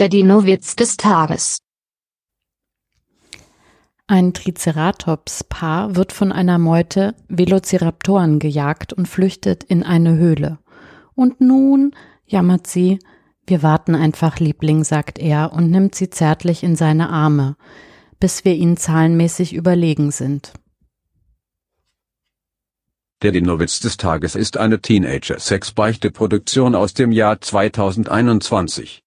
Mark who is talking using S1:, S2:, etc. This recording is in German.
S1: Der Dino-Witz des Tages.
S2: Ein Triceratops-Paar wird von einer Meute Velociraptoren gejagt und flüchtet in eine Höhle. Und nun, jammert sie, wir warten einfach, Liebling, sagt er und nimmt sie zärtlich in seine Arme, bis wir ihnen zahlenmäßig überlegen sind.
S3: Der Dinowitz des Tages ist eine Teenager-Sex-Beichte-Produktion aus dem Jahr 2021.